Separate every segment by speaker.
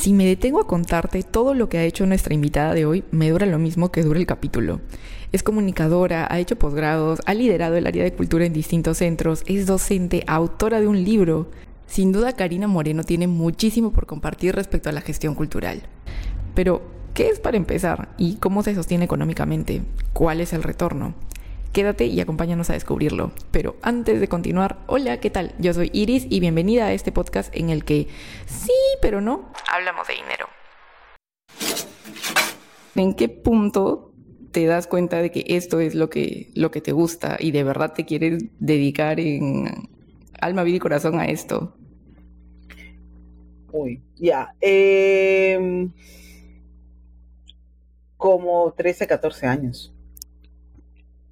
Speaker 1: Si me detengo a contarte todo lo que ha hecho nuestra invitada de hoy, me dura lo mismo que dura el capítulo. Es comunicadora, ha hecho posgrados, ha liderado el área de cultura en distintos centros, es docente, autora de un libro. Sin duda, Karina Moreno tiene muchísimo por compartir respecto a la gestión cultural. Pero, ¿qué es para empezar? ¿Y cómo se sostiene económicamente? ¿Cuál es el retorno? Quédate y acompáñanos a descubrirlo. Pero antes de continuar, hola, ¿qué tal? Yo soy Iris y bienvenida a este podcast en el que sí, pero no, hablamos de dinero. ¿En qué punto te das cuenta de que esto es lo que, lo que te gusta y de verdad te quieres dedicar en alma, vida y corazón a esto?
Speaker 2: Uy, ya. Em, como 13, 14 años.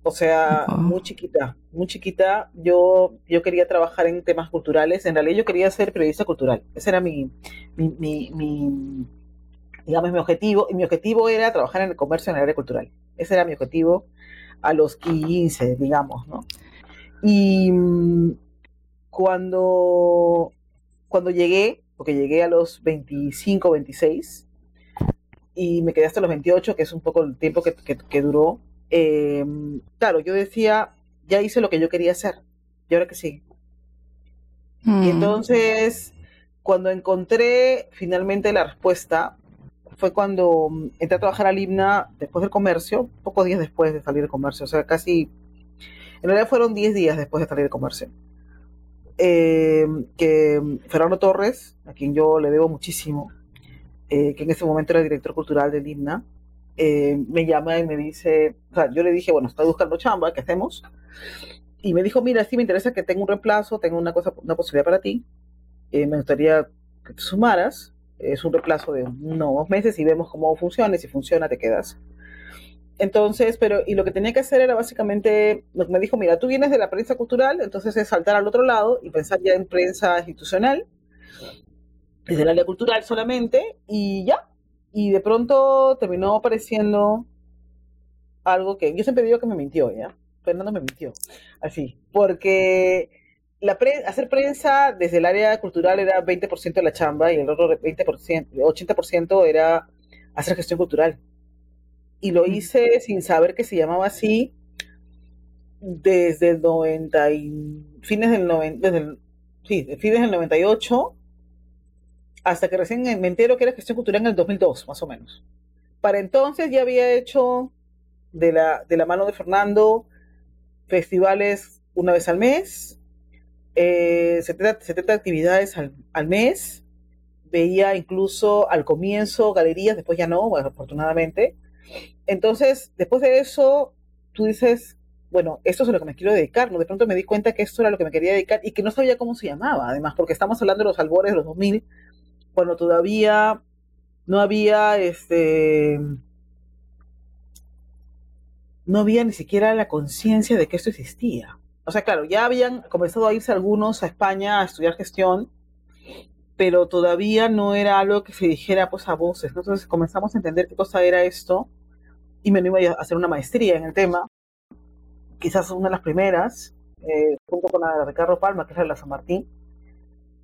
Speaker 2: O sea, muy chiquita, muy chiquita. Yo, yo quería trabajar en temas culturales. En realidad yo quería ser periodista cultural. Ese era mi, mi digamos, mi objetivo, y mi objetivo era trabajar en el comercio en el área cultural. Ese era mi objetivo a los 15, digamos, ¿no? Y mm, cuando, cuando llegué, porque llegué a los 25, 26, y me quedé hasta los 28, que es un poco el tiempo que, que, duró, em, claro, yo decía, ya hice lo que yo quería hacer, y ahora que sí. Y mm. entonces, cuando encontré finalmente la respuesta, fue cuando mm, entré a trabajar al IBNA después del comercio, pocos días después de salir del comercio, o sea, casi, en realidad fueron 10 días después de salir del comercio. Em, que Fernando Torres, a quien yo le debo muchísimo, eh, que en ese momento era director cultural del IBNA, eh, me llama y me dice, o sea, yo le dije, bueno, estoy buscando chamba, ¿qué hacemos? Y me dijo, mira, sí me interesa que tenga un reemplazo, tengo una cosa, una posibilidad para ti, eh, me gustaría que te sumaras, es un reemplazo de unos meses y vemos cómo funciona y si funciona te quedas. Entonces, pero, y lo que tenía que hacer era básicamente, me dijo, mira, tú vienes de la prensa cultural, entonces es saltar al otro lado y pensar ya en prensa institucional, desde el área cultural solamente, y ya. Y de pronto terminó apareciendo algo que yo siempre digo que me mintió, ¿ya? Fernando me mintió, así, porque la hacer prensa desde el área cultural era 20% de la chamba y el otro 20%, 80% era hacer gestión cultural. Y lo hice sin saber que se llamaba así desde el 90 y fines del 90, desde sí, fines del 98 hasta que recién me entero que era gestión cultural en el 2002, más o menos. Para entonces ya había hecho de la, de la mano de Fernando festivales una vez al mes, 70, eh, actividades al, mes. Veía incluso al comienzo galerías, después ya no, afortunadamente. Entonces, después de eso, tú dices, bueno, esto es a lo que me quiero dedicar. ¿no? De pronto me di cuenta que esto era lo que me quería dedicar y que no sabía cómo se llamaba, además, porque estamos hablando de los albores de los 2000, cuando todavía no había este no había ni siquiera la conciencia de que esto existía o sea, claro, ya habían comenzado a irse algunos a España a estudiar gestión, pero todavía no era algo que se dijera pues a voces. Entonces comenzamos a entender qué cosa era esto y me iba a hacer una maestría en el tema, quizás una de las primeras, eh, junto con la de Ricardo Palma, que es la de San Martín.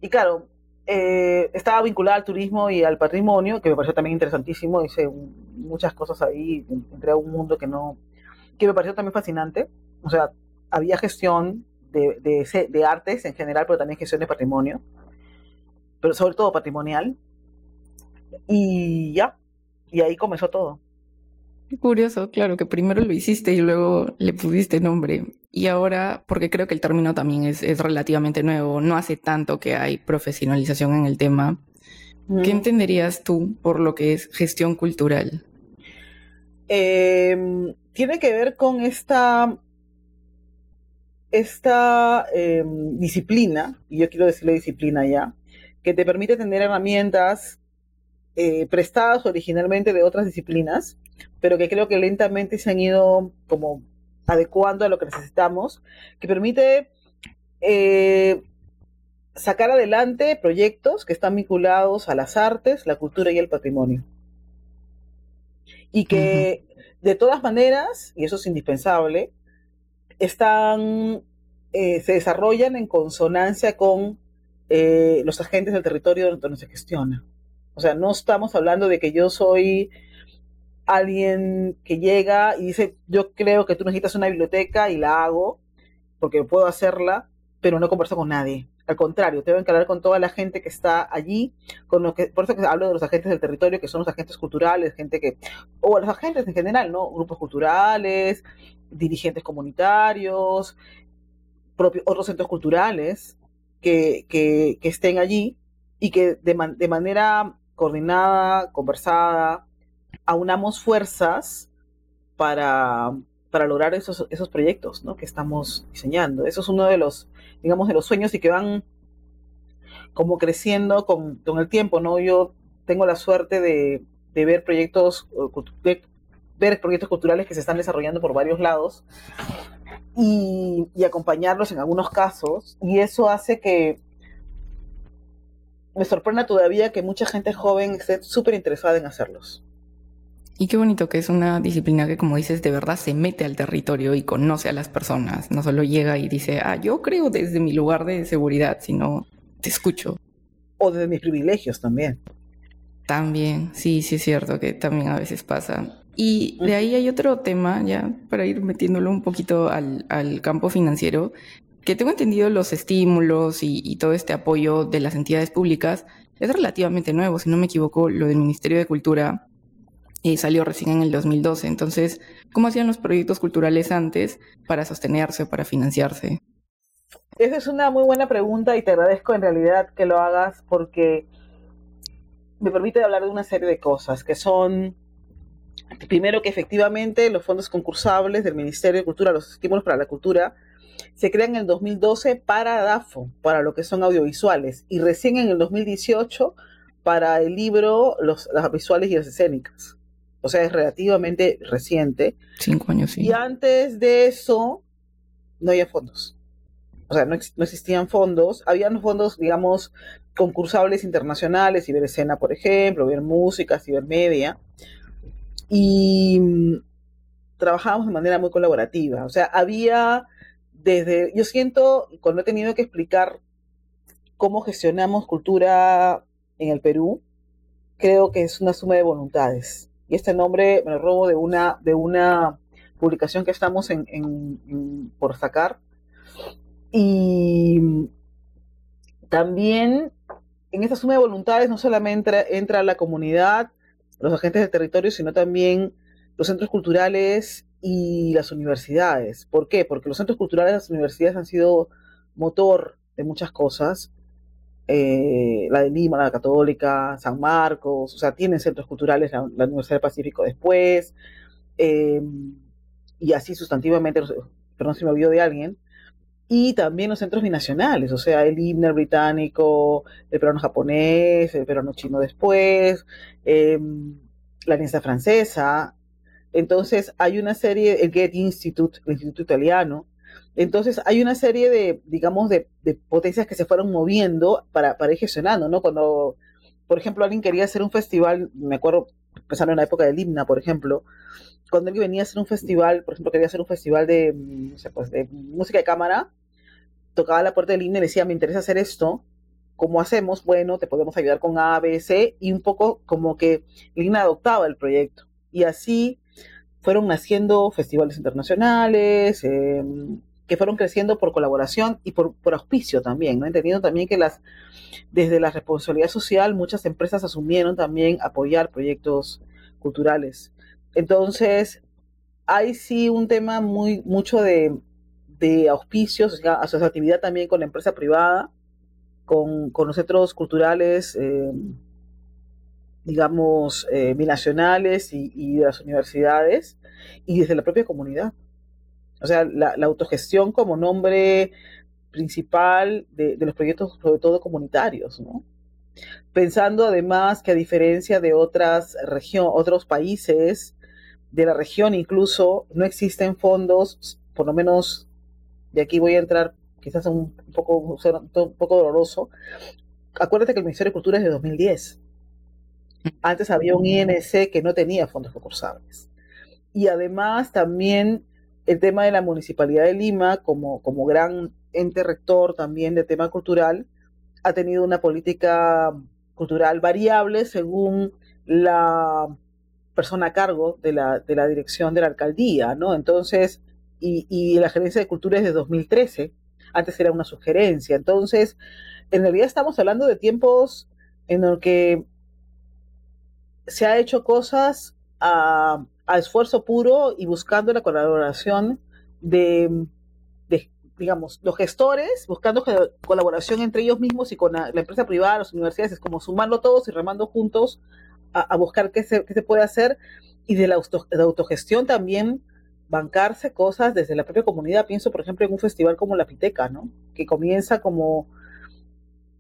Speaker 2: Y claro, eh, estaba vinculada al turismo y al patrimonio, que me pareció también interesantísimo, hice muchas cosas ahí, entré a un mundo que no, que me pareció también fascinante. O sea, había gestión de, de, artes en general, pero también gestión de patrimonio, pero sobre todo patrimonial. Y ya, y ahí comenzó todo.
Speaker 1: Curioso, claro, que primero lo hiciste y luego le pusiste nombre. Y ahora, porque creo que el término también es, es relativamente nuevo, no hace tanto que hay profesionalización en el tema. ¿Qué entenderías tú por lo que es gestión cultural?
Speaker 2: Em, tiene que ver con esta esta em, disciplina, y yo quiero decirle disciplina ya, que te permite tener herramientas eh, prestadas originalmente de otras disciplinas, pero que creo que lentamente se han ido como adecuando a lo que necesitamos, que permite eh, sacar adelante proyectos que están vinculados a las artes, la cultura y el patrimonio. Y que de todas maneras, y eso es indispensable, están, eh, se desarrollan en consonancia con eh, los agentes del territorio donde se gestiona. O sea, no estamos hablando de que yo soy alguien que llega y dice, yo creo que tú necesitas una biblioteca y la hago, porque puedo hacerla, pero no converso con nadie. Al contrario, tengo que hablar con toda la gente que está allí, con lo que, por eso que hablo de los agentes del territorio, que son los agentes culturales, gente que, o los agentes en general, ¿no? Grupos culturales, dirigentes comunitarios, propios, otros centros culturales que, que, que estén allí y que de, man, de manera coordinada, conversada, aunamos fuerzas para, para lograr esos, esos proyectos ¿no? que estamos diseñando. Eso es uno de los, digamos, de los sueños y que van como creciendo con, con el tiempo, ¿no? Yo tengo la suerte de, de ver proyectos, ver proyectos culturales que se están desarrollando por varios lados y, y acompañarlos en algunos casos, y eso hace que me sorprenda todavía que mucha gente joven esté súper interesada en hacerlos.
Speaker 1: Y qué bonito que es una disciplina que, como dices, de verdad se mete al territorio y conoce a las personas. No solo llega y dice, ah, yo creo desde mi lugar de seguridad, sino te escucho.
Speaker 2: O desde mis privilegios también.
Speaker 1: También, sí, sí es cierto que también a veces pasa. Y de ahí hay otro tema, ya para ir metiéndolo un poquito al, al campo financiero, que tengo entendido los estímulos y, y todo este apoyo de las entidades públicas es relativamente nuevo, si no me equivoco, lo del Ministerio de Cultura y salió recién en el 2012. Entonces, ¿cómo hacían los proyectos culturales antes para sostenerse, para financiarse?
Speaker 2: Esa es una muy buena pregunta y te agradezco en realidad que lo hagas porque me permite hablar de una serie de cosas que son, primero que efectivamente los fondos concursables del Ministerio de Cultura, los estímulos para la cultura, se crean en el 2012 para DAFO, para lo que son audiovisuales, y recién en el 2018 para el libro, los, las visuales y las escénicas o sea, es relativamente reciente.
Speaker 1: Cinco años, sí.
Speaker 2: Y antes de eso, no había fondos. O sea, no, no existían fondos. Habían fondos, digamos, concursables internacionales, Iberescena, por ejemplo, Ver Música, Cibermedia. Y mm, trabajábamos de manera muy colaborativa. O sea, había desde, yo siento, cuando he tenido que explicar cómo gestionamos cultura en el Perú, creo que es una suma de voluntades y este nombre me lo robo de una, de una publicación que estamos en, por sacar. Y también en esta suma de voluntades no solamente entra, entra la comunidad, los agentes del territorio, sino también los centros culturales y las universidades. ¿Por qué? Porque los centros culturales y las universidades han sido motor de muchas cosas eh, la de Lima, la Católica, San Marcos, o sea, tienen centros culturales, la, la Universidad del Pacífico después, eh, y así sustantivamente, pero no se me olvidó de alguien, y también los centros binacionales, o sea, el himno británico, el peruano japonés, el peruano chino después, eh, la alianza francesa, entonces hay una serie, el Goethe Institute, el Instituto Italiano, entonces hay una serie de, digamos, de, de potencias que se fueron moviendo para, para, ir gestionando, ¿no? Cuando, por ejemplo, alguien quería hacer un festival, me acuerdo, pensando en la época del himna, por ejemplo, cuando alguien venía a hacer un festival, por ejemplo, quería hacer un festival de, sé, pues, de música de cámara, tocaba la puerta del himna y decía, me interesa hacer esto, ¿cómo hacemos? Bueno, te podemos ayudar con A, B, C, y un poco como que el adoptaba el proyecto. Y así fueron naciendo festivales internacionales, eh, que fueron creciendo por colaboración y por, auspicio también, ¿no? Entendiendo también que las, desde la responsabilidad social, muchas empresas asumieron también apoyar proyectos culturales. Entonces, hay sí un tema muy, mucho de, de auspicios, o sea, asociatividad también con la empresa privada, con, con los centros culturales, eh, digamos, eh, binacionales y, de las universidades, y desde la propia comunidad. O sea, la, autogestión como nombre principal de, de, los proyectos, sobre todo comunitarios, ¿no? Pensando además que a diferencia de otras regiones, otros países de la región incluso, no existen fondos, por lo menos de aquí voy a entrar quizás un poco, un poco doloroso. Acuérdate que el Ministerio de Cultura es de 2010. Antes había un INC que no tenía fondos concursables. Y además también el tema de la Municipalidad de Lima, como, como gran ente rector también de tema cultural, ha tenido una política cultural variable según la persona a cargo de la, de la dirección de la alcaldía, ¿no? Entonces, y, y la gerencia de cultura es de 2013, antes era una sugerencia. Entonces, en realidad estamos hablando de tiempos en los que se ha hecho cosas a, esfuerzo puro y buscando la colaboración de, digamos, los gestores, buscando colaboración entre ellos mismos y con la, empresa privada, las universidades, es como sumarlo todos y remando juntos a, buscar qué se, qué se, puede hacer y de la, de la autogestión también bancarse cosas desde la propia comunidad. Pienso, por ejemplo, en un festival como la Piteca, ¿no? Que comienza como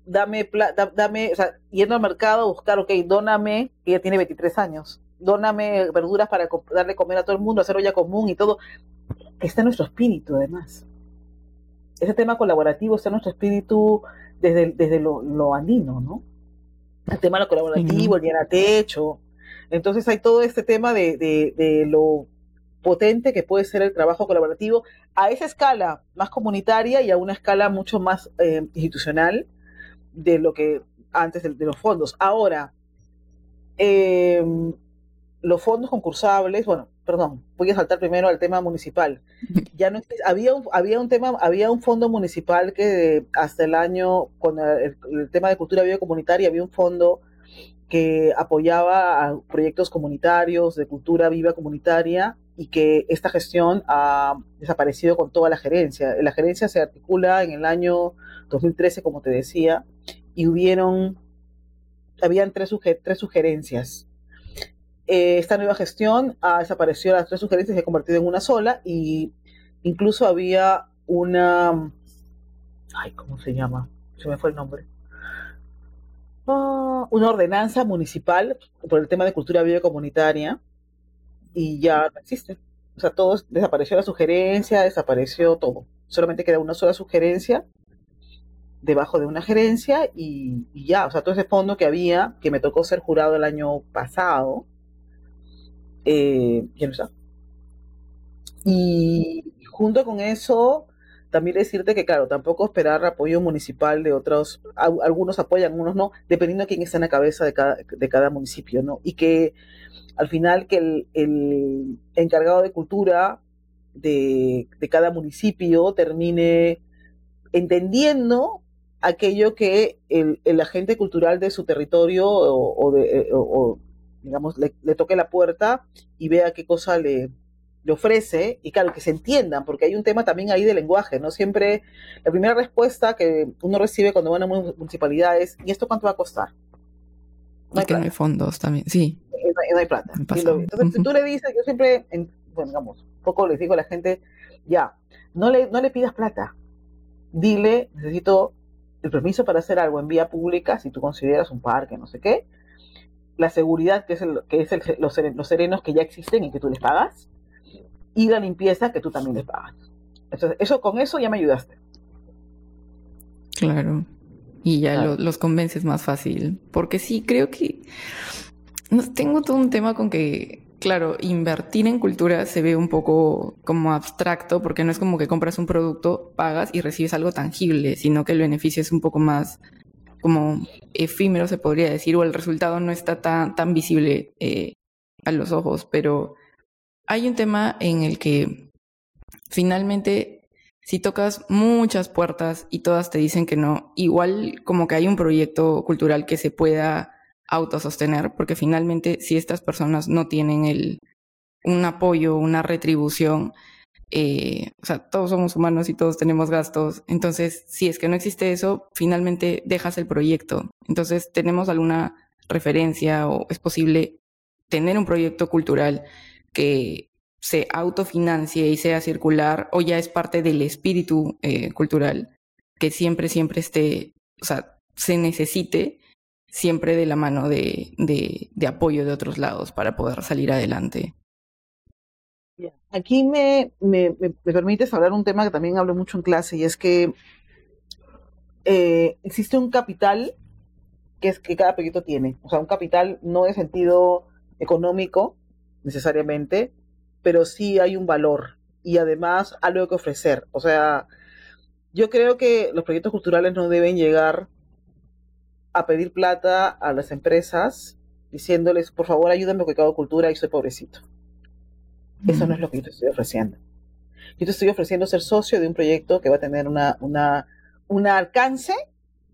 Speaker 2: dame, dame, o sea, yendo al mercado a buscar, ok, dóname, que ella tiene 23 años, dóname verduras para darle comer a todo el mundo, hacer olla común y todo. Está en nuestro espíritu, además. Ese tema colaborativo está en nuestro espíritu desde, desde lo, lo andino, ¿no? El tema de lo colaborativo, el el techo. Entonces hay todo este tema de, de, de lo potente que puede ser el trabajo colaborativo a esa escala más comunitaria y a una escala mucho más eh, institucional de lo que antes de, de los fondos. Ahora, eh, los fondos concursables, bueno, perdón, voy a saltar primero al tema municipal. Ya no había un, había un tema, había un fondo municipal que hasta el año, con el, el tema de cultura biocomunitaria, había un fondo que apoyaba a proyectos comunitarios de cultura viva comunitaria y que esta gestión ha desaparecido con toda la gerencia. La gerencia se articula en el año 2013, como te decía, y hubieron, habían tres, suger, tres sugerencias. Eh, esta nueva gestión ha desaparecido las tres sugerencias y se ha convertido en una sola y incluso había una, ay, ¿cómo se llama? Se me fue el nombre. Uh, una ordenanza municipal por el tema de cultura biocomunitaria y ya no existe. O sea, todo desapareció la sugerencia, desapareció todo. Solamente queda una sola sugerencia debajo de una gerencia y, ya, o sea, todo ese fondo que había, que me tocó ser jurado el año pasado, eh, ya no. Y junto con eso, también decirte que, claro, tampoco esperar apoyo municipal de otros, algunos apoyan, algunos no, dependiendo de quién está en la cabeza de cada, de cada municipio, ¿no? Y que al final que el, el encargado de cultura de, de, cada municipio termine entendiendo aquello que el, el agente cultural de su territorio o, o, de, o digamos, le, toque la puerta y vea qué cosa le, le ofrece, y claro, que se entiendan, porque hay un tema también ahí de lenguaje, ¿no? Siempre la primera respuesta que uno recibe cuando va a una municipalidad es, ¿y esto cuánto va a costar?
Speaker 1: No hay, que no hay fondos también, sí.
Speaker 2: No hay, no hay plata. Lo, entonces, si tú le dices, yo siempre, en, bueno, digamos, un poco les digo a la gente, ya, no le, no le pidas plata, dile, necesito el permiso para hacer algo en vía pública, si tú consideras un parque, no sé qué, la seguridad que es, el, que es el, los, los serenos que ya existen y que tú les pagas, y la limpieza que tú también les pagas. Entonces, eso, con eso ya me ayudaste.
Speaker 1: Claro. Y ya claro. Lo, los convences más fácil. Porque sí, creo que tengo todo un tema con que, claro, invertir en cultura se ve un poco como abstracto, porque no es como que compras un producto, pagas y recibes algo tangible, sino que el beneficio es un poco más como efímero, se podría decir, o el resultado no está tan, tan visible eh, a los ojos, pero hay un tema en el que finalmente si tocas muchas puertas y todas te dicen que no, igual como que hay un proyecto cultural que se pueda autosostener, porque finalmente si estas personas no tienen el, un apoyo, una retribución, eh, o sea, todos somos humanos y todos tenemos gastos, entonces si es que no existe eso, finalmente dejas el proyecto. Entonces, ¿tenemos alguna referencia o es posible tener un proyecto cultural que se autofinancie y sea circular o ya es parte del espíritu eh, cultural que siempre, siempre esté, o sea, se necesite siempre de la mano de, de, apoyo de otros lados para poder salir adelante.
Speaker 2: Aquí me, me, me, permites hablar un tema que también hablo mucho en clase y es que eh, existe un capital que es que cada proyecto tiene, o sea, un capital no de sentido económico, necesariamente, pero sí hay un valor y además algo que ofrecer. O sea, yo creo que los proyectos culturales no deben llegar a pedir plata a las empresas diciéndoles, por favor, ayúdame porque hago cultura y soy pobrecito. Eso no es lo que yo te estoy ofreciendo. Yo te estoy ofreciendo ser socio de un proyecto que va a tener una, una, un alcance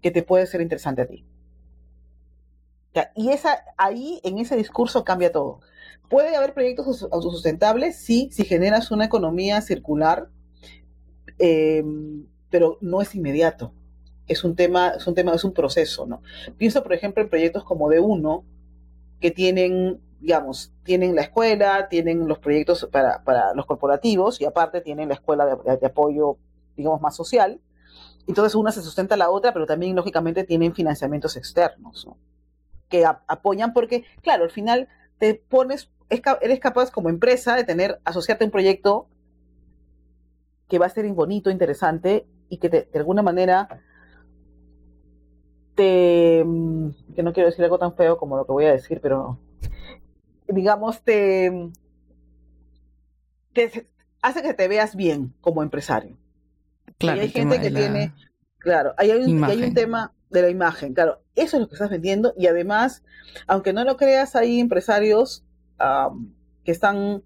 Speaker 2: que te puede ser interesante a ti. Y esa, ahí, en ese discurso, cambia todo. ¿Puede haber proyectos autosustentables? Sí, si generas una economía circular, eh, pero no es inmediato. Es un tema, es un tema, es un proceso, ¿no? Pienso, por ejemplo, en proyectos como de uno, que tienen, digamos, tienen la escuela, tienen los proyectos para, para los corporativos y aparte tienen la escuela de, apoyo, digamos, más social. Entonces una se sustenta a la otra, pero también, lógicamente, tienen financiamientos externos, ¿no? que apoyan porque, claro, al final te pones, eres capaz como empresa de tener, asociarte a un proyecto que va a ser bonito, interesante y que de alguna manera te, mm, que no quiero decir algo tan feo como lo que voy a decir, pero digamos, te, te hace que te veas bien como empresario. Claro, hay gente que tiene, claro, hay un, hay un tema de la imagen, claro, eso es lo que estás vendiendo y además, aunque no lo creas, hay empresarios que están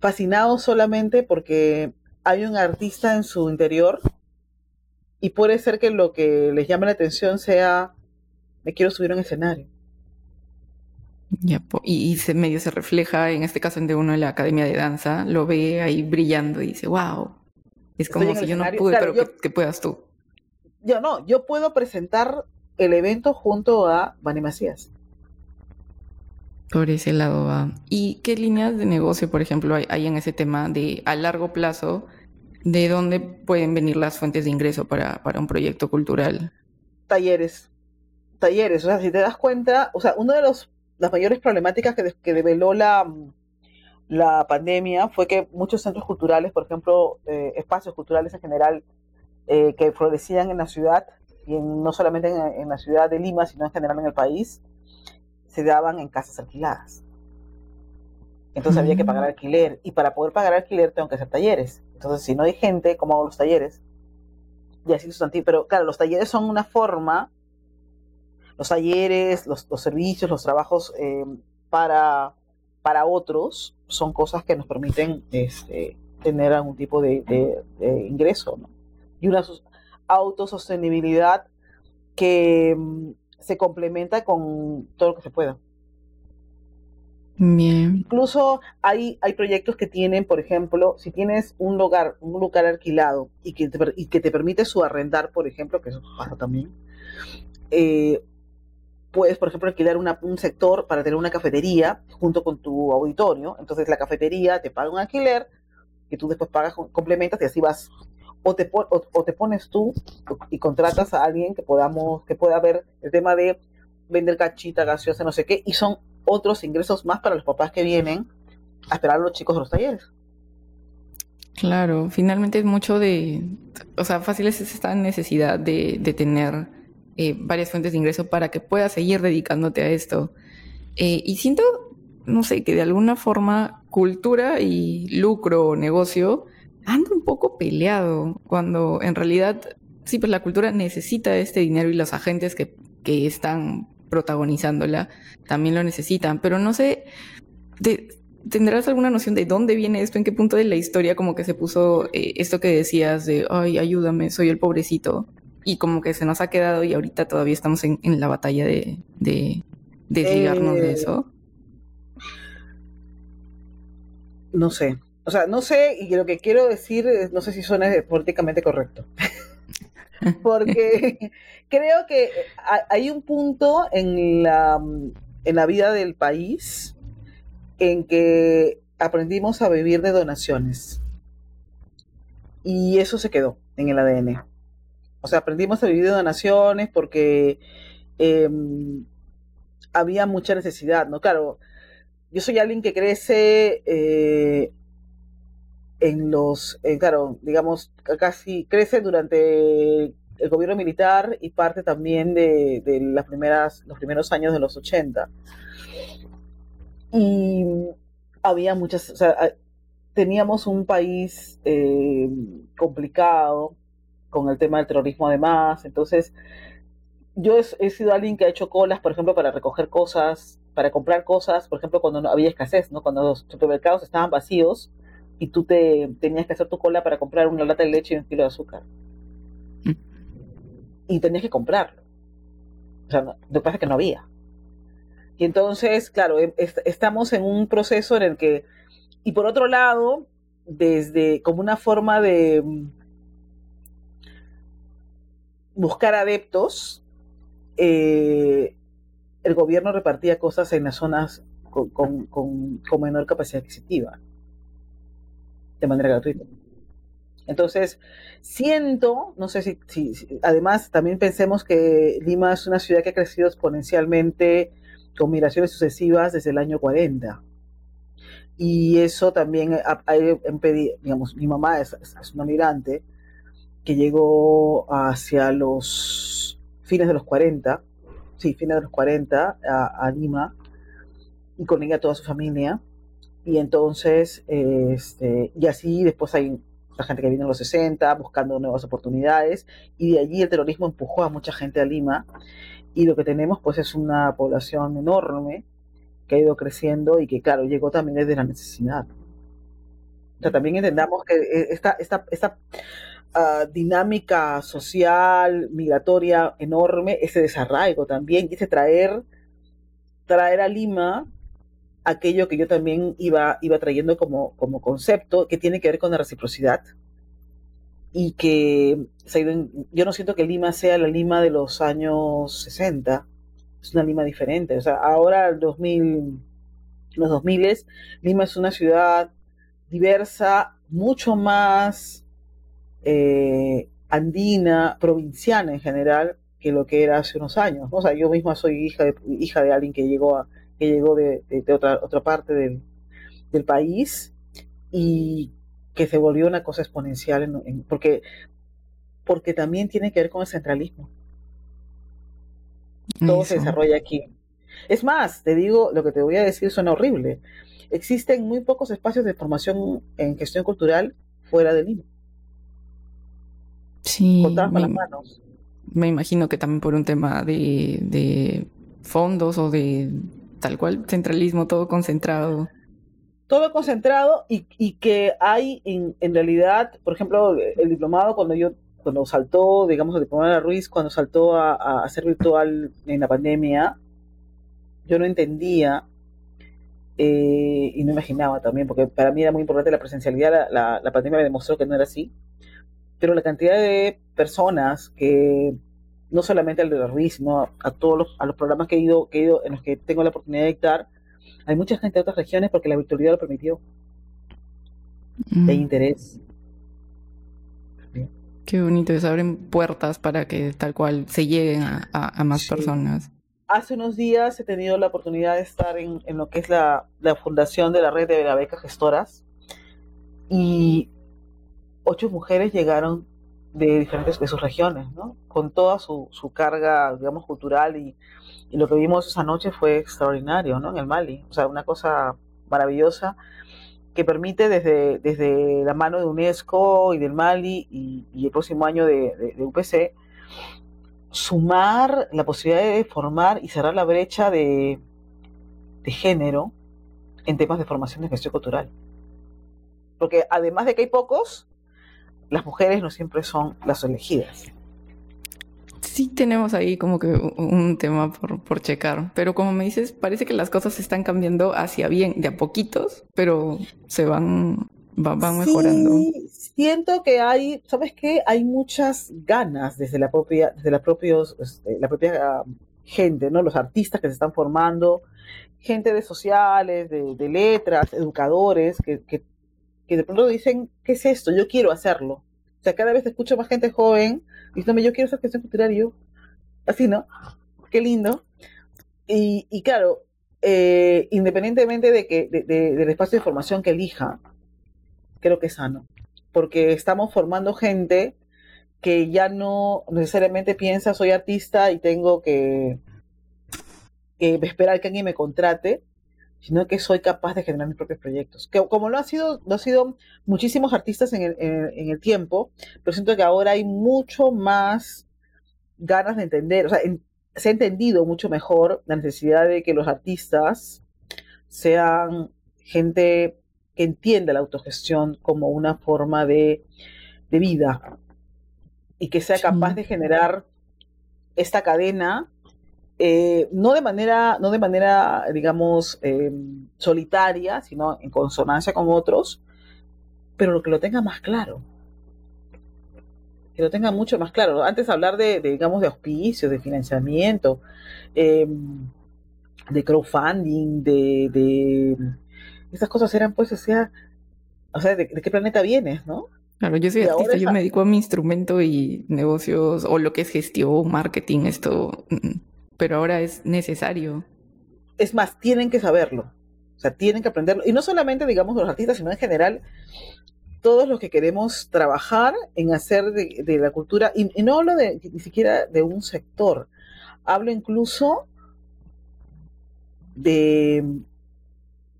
Speaker 2: fascinados solamente porque hay un artista en su interior y puede ser que lo que les llame la atención sea, me quiero subir a un escenario.
Speaker 1: y, se, medio se refleja, en este caso en de uno en la academia de danza, lo ve ahí brillando y dice, wow, es como si yo no pude, pero que, puedas tú.
Speaker 2: Yo no, yo puedo presentar el evento junto a Vani Macías.
Speaker 1: Por ese lado va. ¿Y qué líneas de negocio, por ejemplo, hay en ese tema de a largo plazo? ¿De dónde pueden venir las fuentes de ingreso para, un proyecto cultural?
Speaker 2: Talleres. Talleres. O sea, si te das cuenta, o sea, una de los, las mayores problemáticas que, que develó la, la pandemia fue que muchos centros culturales, por ejemplo, eh, espacios culturales en general, eh, que florecían en la ciudad, y no solamente en, en, la ciudad de Lima, sino en general en el país, se daban en casas alquiladas. Entonces había que pagar mm. alquiler, y para poder pagar alquiler tengo que hacer talleres. Entonces, si no hay gente, ¿cómo hago los talleres? Y así sustantivo. Pero claro, los talleres son una forma, los talleres, los, servicios, los trabajos eh, para, para otros son cosas que nos permiten este, tener algún tipo de, ingreso, ¿no? Y una autosostenibilidad que mm, se complementa con todo lo que se pueda. Incluso hay, hay proyectos que tienen, por ejemplo, si tienes un lugar, un lugar alquilado y que te, y que te permite su arrendar, por ejemplo, que eso pasa también, eh, puedes, por ejemplo, alquilar un sector para tener una cafetería junto con tu auditorio. Entonces la cafetería te paga un alquiler que tú después pagas, complementas y así vas. O te, o te pones tú y contratas a alguien que podamos, que pueda ver el tema de vender cachita, gaseosa, no sé qué, y son otros ingresos más para los papás que vienen a esperar a los chicos de los talleres.
Speaker 1: Claro, finalmente es mucho de, o sea, fácil es esta necesidad de, tener eh, varias fuentes de ingreso para que puedas seguir dedicándote a esto. Eh, y siento, no sé, que de alguna forma cultura y lucro o negocio anda un poco peleado, cuando en realidad, sí, pues la cultura necesita este dinero y los agentes que, que están protagonizándola también lo necesitan, pero no sé, ¿tendrás alguna noción de dónde viene esto? ¿En qué punto de la historia como que se puso eh, esto que decías de, ay, ayúdame, soy el pobrecito? Y como que se nos ha quedado y ahorita todavía estamos en, la batalla de, de desligarnos de eh, eso.
Speaker 2: No sé. O sea, no sé, y lo que quiero decir, no sé si suena políticamente correcto. porque creo que hay un punto en la, en la vida del país en que aprendimos a vivir de donaciones. Y eso se quedó en el ADN. O sea, aprendimos a vivir de donaciones porque em, había mucha necesidad, ¿no? Claro, yo soy alguien que crece eh, en los, eh, claro, digamos, casi crece durante el gobierno militar y parte también de, las primeras, los primeros años de los 80. Y había muchas, teníamos un país eh, complicado con el tema del terrorismo además, entonces yo he, sido alguien que ha hecho colas, por ejemplo, para recoger cosas, para comprar cosas, por ejemplo, cuando no había escasez, ¿no? Cuando los supermercados estaban vacíos y tú te tenías que hacer tu cola para comprar una lata de leche y un kilo de azúcar. Mm. Y tenías que comprarlo. O sea, no, lo que pasa es que no había. Y entonces, claro, em, estamos en un proceso en el que, y por otro lado, desde como una forma de mm, buscar adeptos, eh, el gobierno repartía cosas en las zonas con, menor capacidad adquisitiva, de manera gratuita. Entonces, siento, no sé si, además también pensemos que Lima es una ciudad que ha crecido exponencialmente con migraciones sucesivas desde el año 40. Y eso también ha, impedido, digamos, mi mamá es, una migrante que llegó hacia los fines de los 40, sí, fines de los 40 a, Lima, y con ella toda su familia. Y entonces, este, y así después hay la gente que vino en los 60 buscando nuevas oportunidades, y de allí el terrorismo empujó a mucha gente a Lima, y lo que tenemos pues es una población enorme que ha ido creciendo y que claro, llegó también desde la necesidad. O sea, también entendamos que eh, esta, esta, esta Ah, dinámica social, migratoria enorme, ese desarraigo también, y ese traer, traer a Lima aquello que yo también iba, iba trayendo como, como concepto, que tiene que ver con la reciprocidad. Y que yo no siento que Lima sea la Lima de los años 60, es una Lima diferente. O sea, ahora, el 2000, los 2000, Lima es una ciudad diversa, mucho más eh, andina, provinciana en general, que lo que era hace unos años. O sea, yo misma soy hija de, hija de alguien que llegó, a, que llegó de, otra, otra parte del, país y que se volvió una cosa exponencial, porque, porque también tiene que ver con el centralismo. Todo se desarrolla aquí. Es más, te digo, lo que te voy a decir suena horrible. Existen muy pocos espacios de formación en gestión cultural fuera de Lima.
Speaker 1: Sí. me, imagino que también por un tema de, fondos o de tal cual centralismo, todo concentrado.
Speaker 2: Todo concentrado y, que hay en, realidad, por ejemplo, el diplomado cuando yo cuando saltó, digamos, el diplomado de Ruiz, cuando saltó a, ser virtual en la pandemia, yo no entendía eh, y no imaginaba también, porque para mí era muy importante la presencialidad, la, la pandemia me demostró que no era así pero la cantidad de personas que, no solamente al de la Ruiz, sino a, todos los, a los programas que he, ido, que he ido, en los que tengo la oportunidad de dictar, hay mucha gente de otras regiones porque la virtualidad lo permitió. Mm. Hay interés.
Speaker 1: Qué bonito, se abren puertas para que tal cual se lleguen a, más personas.
Speaker 2: Hace unos días he tenido la oportunidad de estar en, en lo que es la, la, fundación de la red de la beca gestoras y ocho mujeres llegaron de diferentes de sus regiones, ¿no? Con toda su, carga, digamos, cultural y, lo que vimos esa noche fue extraordinario, ¿no? En el Mali, o sea, una cosa maravillosa que permite desde, desde la mano de UNESCO y del Mali y, el próximo año de, UPC sumar la posibilidad de formar y cerrar la brecha de, de género en temas de formación de gestión cultural. Porque además de que hay pocos, las mujeres no siempre son las elegidas.
Speaker 1: Sí tenemos ahí como que un tema por, checar, pero como me dices, parece que las cosas están cambiando hacia bien, de a poquitos, pero se van, van mejorando. Sí,
Speaker 2: siento que hay, ¿sabes qué? Hay muchas ganas desde la propia, desde la, propios, este, la propia gente, ¿no? Los artistas que se están formando, gente de sociales, de, letras, educadores, que, que que de pronto dicen, ¿qué es esto? Yo quiero hacerlo. O sea, cada vez escucho más gente joven diciéndome, yo quiero hacer gestión cultural. Así, ¿no? Qué lindo. Y, claro, eh, independientemente de que del espacio de formación que elija, creo que es sano. Porque estamos formando gente que ya no necesariamente piensa soy artista y tengo que esperar que alguien me contrate, sino que soy capaz de generar mis propios proyectos. Que, como lo ha sido, lo ha sido muchísimos artistas en el, en, el, tiempo, pero siento que ahora hay mucho más ganas de entender, o sea, se ha entendido mucho mejor la necesidad de que los artistas sean gente que entienda la autogestión como una forma de, vida y que sea capaz de generar esta cadena eh, no de manera, no de manera, digamos, em, solitaria, sino en consonancia con otros, pero lo que lo tenga más claro. Que lo tenga mucho más claro. Antes hablar de, digamos, de auspicios, de financiamiento, em, de crowdfunding, de, de, Estas cosas eran, pues, o sea, o sea, ¿de, qué planeta vienes, no?
Speaker 1: Claro, yo soy artista, yo me dedico a mi instrumento y negocios, o lo que es gestión, marketing, esto mm, mm pero ahora es necesario.
Speaker 2: Es más, tienen que saberlo. O sea, tienen que aprenderlo. Y no solamente, digamos, los artistas, sino en general, todos los que queremos trabajar en hacer de, la cultura, y, no hablo de, ni siquiera de un sector, hablo incluso de,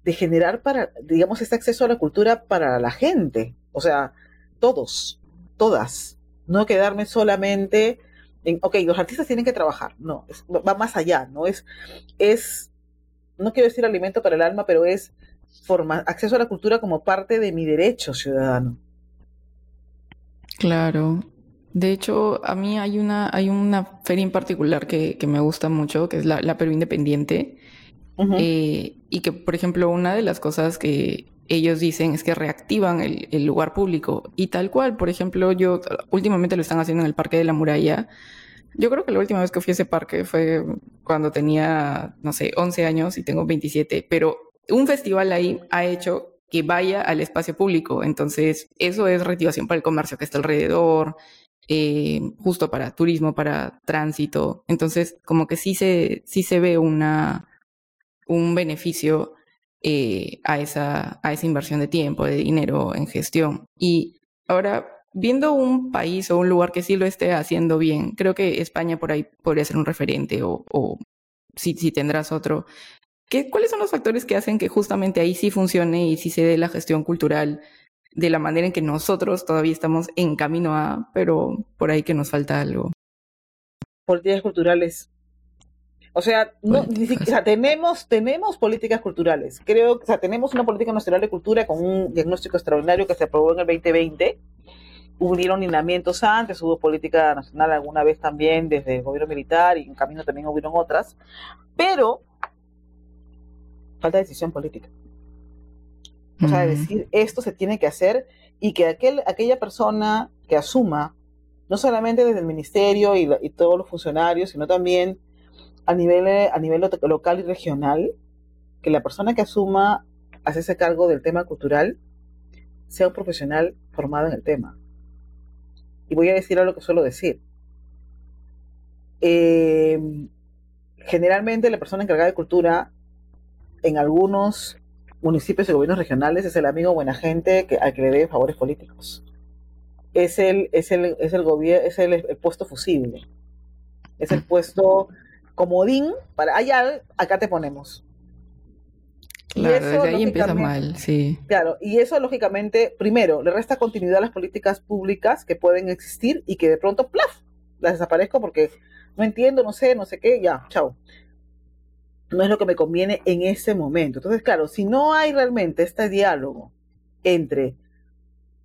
Speaker 2: de generar para, digamos, este acceso a la cultura para la gente. O sea, todos, todas. No quedarme solamente ok, los artistas tienen que trabajar, no, va más allá, ¿no? Es, es, no quiero decir alimento para el alma, pero es forma, acceso a la cultura como parte de mi derecho ciudadano.
Speaker 1: Claro. De hecho, a mí hay una, hay una feria en particular que, me gusta mucho, que es la, la Perú Independiente. Eh, y que, por ejemplo, una de las cosas que ellos dicen es que reactivan el, lugar público. Y tal cual, por ejemplo, yo últimamente lo están haciendo en el Parque de la Muralla. Yo creo que la última vez que fui a ese parque fue cuando tenía, no sé, 11 años y tengo 27, pero un festival ahí ha hecho que vaya al espacio público. Entonces, eso es reactivación para el comercio que está alrededor, eh, justo para turismo, para tránsito. Entonces, como que sí se, sí se ve una, un beneficio eh, a, esa, a esa inversión de tiempo, de dinero en gestión. Y ahora, viendo un país o un lugar que sí lo esté haciendo bien, creo que España por ahí podría ser un referente o, o si, si tendrás otro. ¿Qué, ¿Cuáles son los factores que hacen que justamente ahí sí funcione y sí se dé la gestión cultural de la manera en que nosotros todavía estamos en camino a, pero por ahí que nos falta algo?
Speaker 2: Políticas culturales o sea, no, tenemos, tenemos políticas culturales. Creo que o sea, tenemos una política nacional de cultura con un diagnóstico extraordinario que se aprobó en el 2020. Hubieron lineamientos antes, hubo política nacional alguna vez también desde el gobierno militar y en camino también hubieron otras. Pero falta decisión política. O sea, decir esto se tiene que hacer y que aquel, aquella persona que asuma, no solamente desde el ministerio y, y todos los funcionarios, sino también a nivel, eh, a nivel local y regional, que la persona que asuma hacerse cargo del tema cultural sea un profesional formado en el tema. Y voy a decir algo que suelo decir. Em, generalmente la persona encargada de cultura en algunos municipios y gobiernos regionales es el amigo buena gente que, al que le debe favores políticos. Es el, es el, es el, es el puesto fusible. Es el puesto comodín para allá, acá te ponemos.
Speaker 1: Claro, desde ahí empieza mal, sí.
Speaker 2: Claro, y eso lógicamente, primero, le resta continuidad a las políticas públicas que pueden existir y que de pronto, ¡plaf! las desaparezco porque no entiendo, no sé, no sé qué, ya, chao. No es lo que me conviene en ese momento. Entonces, claro, si no hay realmente este diálogo entre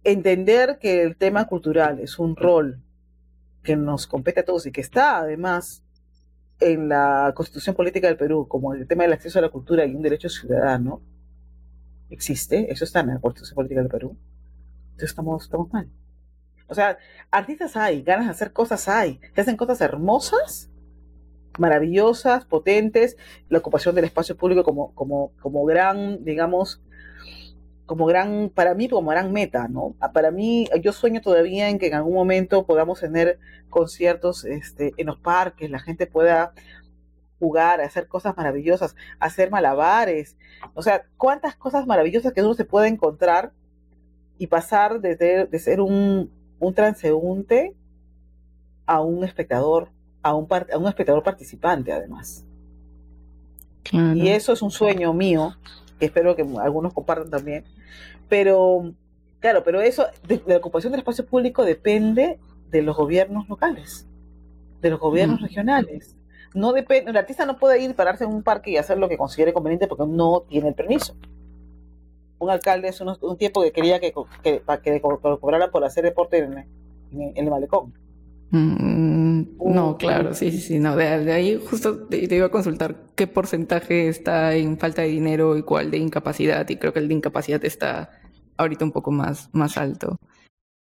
Speaker 2: entender que el tema cultural es un rol que nos compete a todos y que está además en la Constitución Política del Perú, como el tema del acceso a la cultura y un derecho ciudadano, existe, eso está en la Constitución Política del Perú, entonces estamos, estamos mal. O sea, artistas hay, ganas de hacer cosas hay, se hacen cosas hermosas, maravillosas, potentes, la ocupación del espacio público como, como, como gran, digamos, como gran, para mí como gran meta, ¿no? Ah, para mí, yo sueño todavía en que en algún momento podamos tener conciertos este, en los parques, la gente pueda jugar, hacer cosas maravillosas, hacer malabares, o sea, cuántas cosas maravillosas que uno se puede encontrar y pasar de, de ser un, un, transeúnte a un espectador, a un, a un espectador participante además. Y eso es un sueño mío, que espero que algunos compartan también, pero, claro, pero eso, de, la ocupación del espacio público depende de los gobiernos locales. de los gobiernos regionales. No depende, el artista no puede ir pararse en un parque y hacer lo que considere conveniente porque no tiene el permiso. Un alcalde hace un, tiempo que quería que, que, que, cobraran por hacer deporte en, en, el malecón.
Speaker 1: Mm, no, claro, sí, sí, sí, no, de, ahí justo te, iba a consultar qué porcentaje está en falta de dinero y cuál de incapacidad, y creo que el de incapacidad está ahorita un poco más, más alto.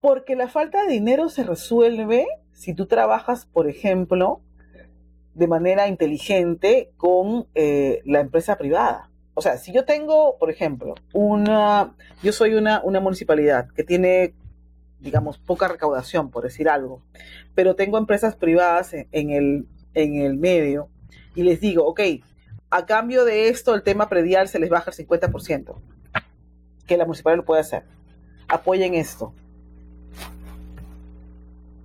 Speaker 2: Porque la falta de dinero se resuelve si tú trabajas, por ejemplo, de manera inteligente con eh, la empresa privada. O sea, si yo tengo, por ejemplo, una, yo soy una, una municipalidad que tiene, digamos, poca recaudación, por decir algo, pero tengo empresas privadas en, el, en el medio y les digo, ok, a cambio de esto el tema predial se les baja el 50%, que la municipalidad lo puede hacer. Apoyen esto.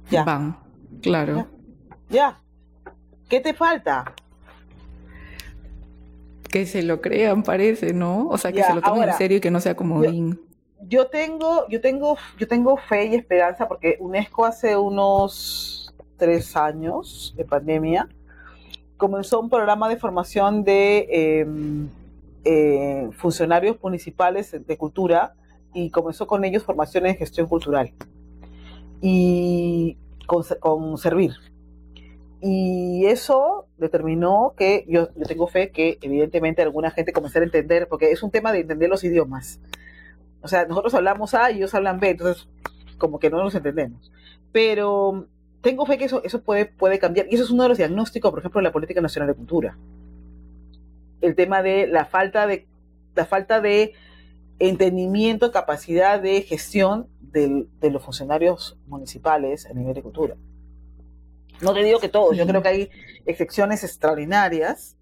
Speaker 1: Ya. Van, claro.
Speaker 2: ya. ¿Qué te falta?
Speaker 1: Que se lo crean, parece, ¿no? O sea, que se lo tomen en serio y que no sea como
Speaker 2: Yo, yo tengo, yo tengo, yo tengo fe y esperanza porque UNESCO hace unos tres años de pandemia comenzó un programa de formación de em, eh, funcionarios municipales de cultura y comenzó con ellos formaciones en gestión cultural y con, con servir. Y eso determinó que yo, tengo fe que evidentemente alguna gente comenzara a entender, porque es un tema de entender los idiomas. O sea, nosotros hablamos A y ellos hablan B, entonces como que no nos entendemos. Pero tengo fe que eso, eso puede, puede cambiar. Y eso es uno de los diagnósticos, por ejemplo, de la Política Nacional de Cultura. El tema de la falta de, la falta de entendimiento, capacidad de gestión de los funcionarios municipales a nivel de cultura. No te digo que todos, yo creo que hay excepciones extraordinarias,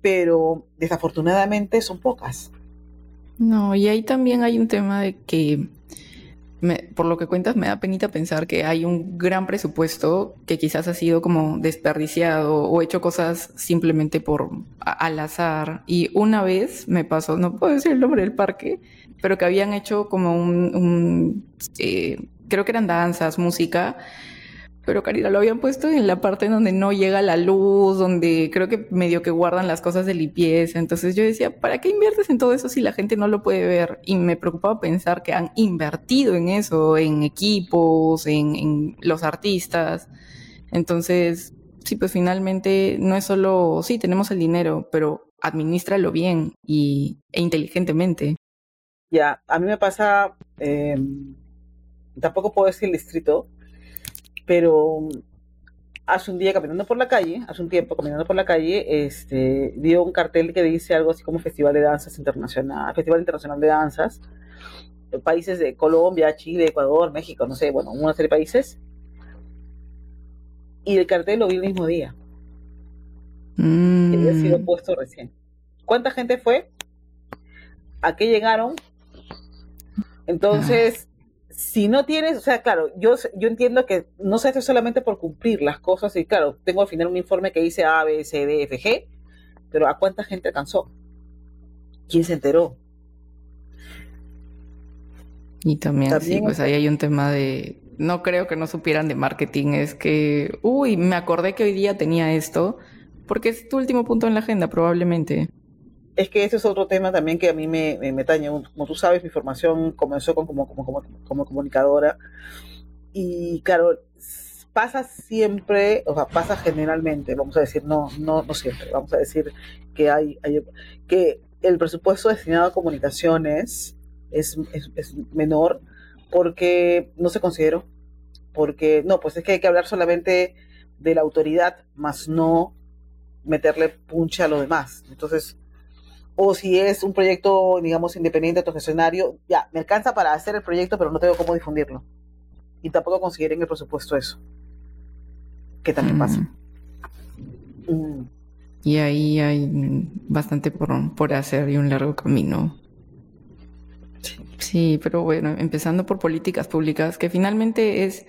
Speaker 2: pero desafortunadamente son pocas.
Speaker 1: No, y ahí también hay un tema de que, por lo que cuentas, me da penita pensar que hay un gran presupuesto que quizás ha sido como desperdiciado o hecho cosas simplemente por al azar. Y una vez me pasó, no puedo decir el nombre del parque, pero que habían hecho como un, eh, creo que eran danzas, música, pero Karina lo habían puesto en la parte donde no llega la luz, donde creo que medio que guardan las cosas de limpieza. Entonces yo decía, ¿para qué inviertes en todo eso si la gente no lo puede ver? Y me preocupaba pensar que han invertido en eso, en equipos, en, los artistas. Entonces, sí, pues finalmente no es solo, sí, tenemos el dinero, pero administralo bien y, e inteligentemente.
Speaker 2: Ya, a mí me pasa, eh, tampoco puedo decir distrito, pero hace un día caminando por la calle, hace un tiempo caminando por la calle, este, vio un cartel que dice algo así como Festival de Danzas Internacional, Festival Internacional de Danzas, países de Colombia, Chile, Ecuador, México, no sé, bueno, una serie de países. Y el cartel lo vi el mismo día. Mm. había sido puesto recién. ¿Cuánta gente fue? ¿A qué llegaron? Entonces, si no tienes, o sea, claro, yo, yo entiendo que no se hace solamente por cumplir las cosas y claro, tengo al final un informe que dice A, B, C, D, F, G, pero ¿a cuánta gente alcanzó? ¿Quién se enteró?
Speaker 1: Y también, sí, pues ahí hay un tema de, no creo que no supieran de marketing, es que, uy, me acordé que hoy día tenía esto, porque es tu último punto en la agenda probablemente
Speaker 2: es que ese es otro tema también que a mí me, me, tañe. Como tú sabes, mi formación comenzó con, como, como, como, comunicadora. Y claro, pasa siempre, o sea, pasa generalmente, vamos a decir, no, no, no siempre, vamos a decir que hay, que el presupuesto destinado a comunicaciones es, es, menor porque no se consideró, porque no, pues es que hay que hablar solamente de la autoridad, más no meterle puncha a lo demás. Entonces, o si es un proyecto, digamos, independiente, autogestionario, ya, me alcanza para hacer el proyecto, pero no tengo cómo difundirlo. Y tampoco consideren el presupuesto eso. Que también pasa.
Speaker 1: Mm. Mm. Y ahí hay bastante por, por hacer y un largo camino. Sí. sí, pero bueno, empezando por políticas públicas, que finalmente es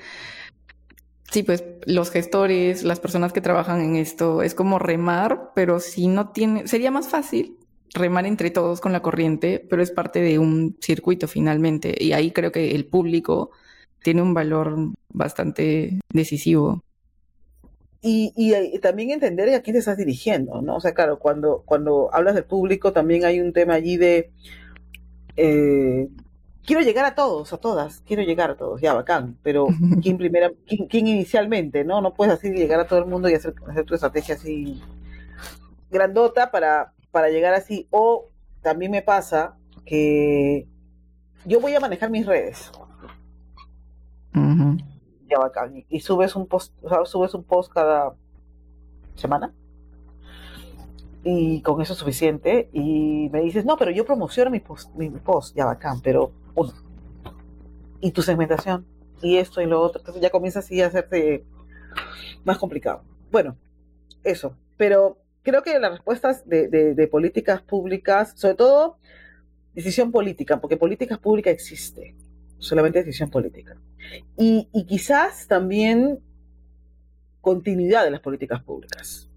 Speaker 1: Sí, pues los gestores, las personas que trabajan en esto, es como remar, pero si no tiene, sería más fácil remar entre todos con la corriente, pero es parte de un circuito finalmente. Y ahí creo que el público tiene un valor bastante decisivo.
Speaker 2: y, también entender a quién te estás dirigiendo, ¿no? O sea, claro, cuando, cuando hablas del público también hay un tema allí de eh, quiero llegar a todos, a todas, quiero llegar a todos, ya bacán, pero ¿quién primera, quién, inicialmente, no? No puedes así llegar a todo el mundo y hacer, hacer tu estrategia así grandota para, para llegar así. O también me pasa que yo voy a manejar mis redes. Ya bacán. Y, subes un post, o sea, subes un post cada semana. Y con eso es suficiente. Y me dices, no, pero yo promociono mi post, mi post, ya bacán, pero uno. Y tu segmentación. Y esto y lo otro. Entonces ya comienza así a hacerte más complicado. Bueno, eso. Pero creo que las respuestas de, políticas públicas, sobre todo decisión política, porque políticas públicas existe, solamente decisión política. Y, quizás también continuidad de las políticas públicas.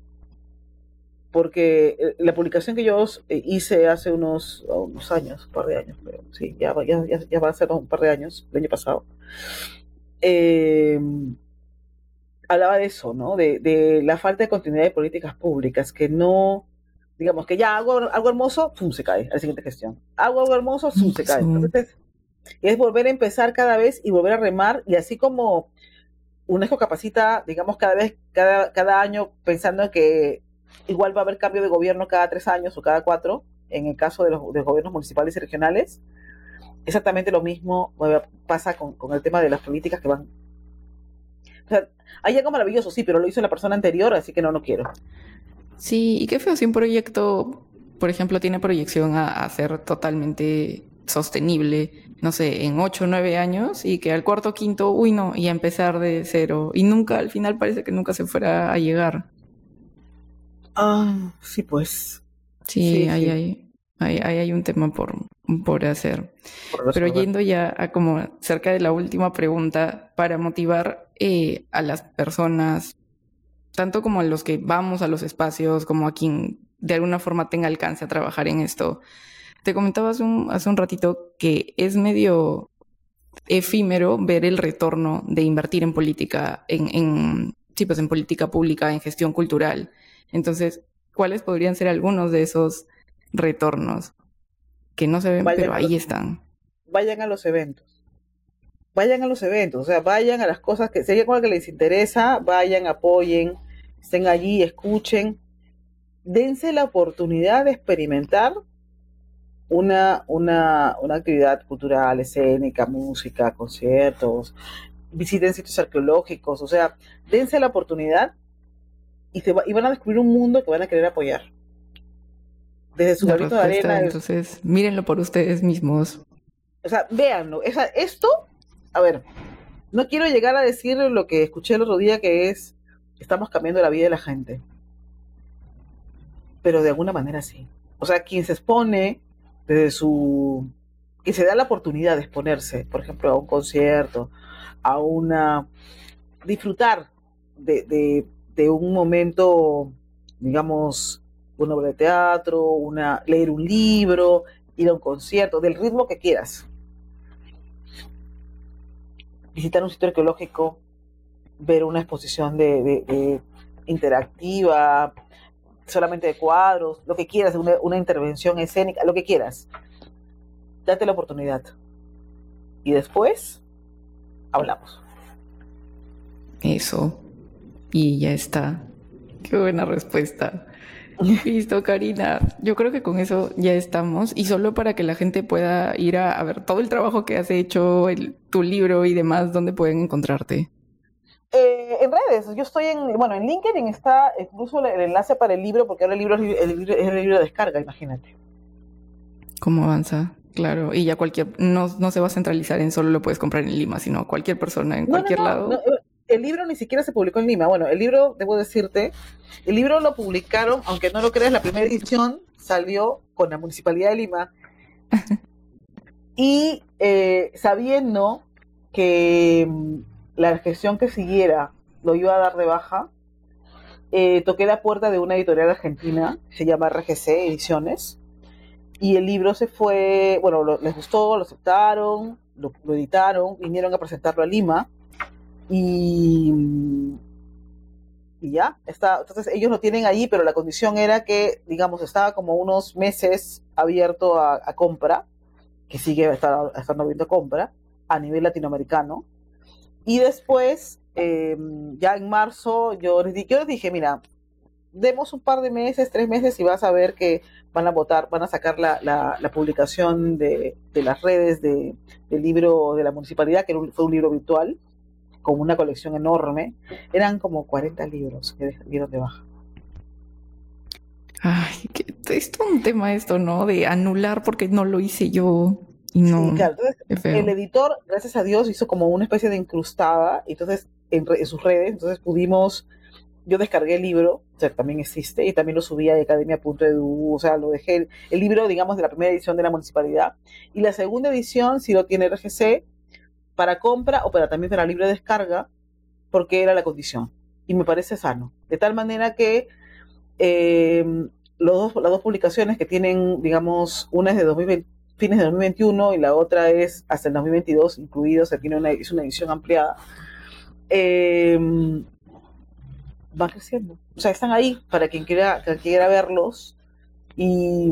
Speaker 2: Porque eh, la publicación que yo eh, hice hace unos, años, un par de años, pero sí, ya, ya, ya, va a ser un par de años, el año pasado, eh, hablaba de eso, ¿no? De, de, la falta de continuidad de políticas públicas, que no, digamos que ya hago algo hermoso, ¡pum! se cae a la siguiente gestión. Hago algo hermoso, ¡pum! se cae. Entonces, es volver a empezar cada vez y volver a remar, y así como UNESCO capacita, digamos, cada vez, cada, cada año, pensando que igual va a haber cambio de gobierno cada tres años o cada cuatro, en el caso de los, gobiernos municipales y regionales, exactamente lo mismo pasa con, con el tema de las políticas que van o sea, hay algo maravilloso, sí, pero lo hizo la persona anterior, así que no, no quiero.
Speaker 1: Sí, y qué feo si un proyecto, por ejemplo, tiene proyección a, ser totalmente sostenible, no sé, en ocho o nueve años y que al cuarto quinto, uy no, y a empezar de cero. Y nunca, al final parece que nunca se fuera a llegar.
Speaker 2: Ah, sí, pues.
Speaker 1: Sí, ahí, Hay, ahí, hay un tema por, por hacer. Pero yendo ya a como cerca de la última pregunta, para motivar eh, a las personas tanto como a los que vamos a los espacios, como a quien de alguna forma tenga alcance a trabajar en esto. Te comentaba hace un, hace un ratito que es medio efímero ver el retorno de invertir en política, en, en, sí, pues en política pública, en gestión cultural. Entonces, ¿cuáles podrían ser algunos de esos retornos? Que no se ven, pero ahí están.
Speaker 2: Vayan a los eventos. Vayan a los eventos, o sea, vayan a las cosas que, con que les interesa, vayan, apoyen, estén allí, escuchen, dense la oportunidad de experimentar una, una, una actividad cultural, escénica, música, conciertos, visiten sitios arqueológicos, o sea, dense la oportunidad y, se y van a descubrir un mundo que van a querer apoyar. Desde su granito de arena.
Speaker 1: Entonces, mírenlo por ustedes mismos.
Speaker 2: O sea, véanlo. esto, a ver, no quiero llegar a decir lo que escuché el otro día que es estamos cambiando la vida de la gente. Pero de alguna manera sí. O sea, quien se expone desde su... que se da la oportunidad de exponerse, por ejemplo, a un concierto, a una... disfrutar de, de, un momento, digamos, una obra de teatro, una, leer un libro, ir a un concierto, del ritmo que quieras. Visitar un sitio arqueológico, ver una exposición de, interactiva, solamente de cuadros, lo que quieras, una, intervención escénica, lo que quieras. Date la oportunidad. Y después hablamos.
Speaker 1: Eso. Y ya está. Qué buena respuesta. Listo, Karina. Yo creo que con eso ya estamos. Y solo para que la gente pueda ir a, ver todo el trabajo que has hecho, tu libro y demás, ¿dónde pueden encontrarte?
Speaker 2: Eh, en redes, yo estoy en, bueno, en LinkedIn está incluso el enlace para el libro, porque ahora el libro es el, libro, de descarga, imagínate.
Speaker 1: ¿Cómo avanza? Claro, y ya cualquier, no, no se va a centralizar en solo lo puedes comprar en Lima, sino cualquier persona en cualquier lado.
Speaker 2: El libro ni siquiera se publicó en Lima. Bueno, el libro, debo decirte, el libro lo publicaron, aunque no lo creas, la primera edición salió con la Municipalidad de Lima. y eh, sabiendo que mm, la gestión que siguiera lo iba a dar de baja, eh, toqué la puerta de una editorial argentina, se llama RGC Ediciones, y el libro se fue, bueno, les gustó, lo aceptaron, lo, editaron, vinieron a presentarlo a Lima, y, ya, está, entonces ellos lo tienen ahí, pero la condición era que, digamos, estaba como unos meses abierto a, compra, que sigue estando, abierto a compra, a nivel latinoamericano, y después, em, ya en marzo, yo les, yo les dije, mira, demos un par de meses, tres meses, y vas a ver que van a votar, van a sacar la, publicación de, las redes de, del libro de la municipalidad, que fue un libro virtual, con una colección enorme. Eran como 40 libros que dieron de baja.
Speaker 1: Ay, que es todo un tema esto, ¿no? De anular porque no lo hice yo y no.
Speaker 2: claro. el editor, gracias a Dios, hizo como una especie de incrustada, entonces en, sus redes, entonces pudimos. Yo descargué el libro, o sea, también existe, y también lo subí a academia.edu, o sea, lo dejé, el, el libro, digamos, de la primera edición de la municipalidad. Y la segunda edición, si lo tiene RGC, para compra o para también para libre descarga, porque era la condición. Y me parece sano. De tal manera que eh, los dos, las dos publicaciones que tienen, digamos, una es de fines de 2021 y la otra es hasta el 2022 incluido, o sea, tiene una, es una edición ampliada, eh, van creciendo. O sea, están ahí para quien quiera, quien quiera verlos y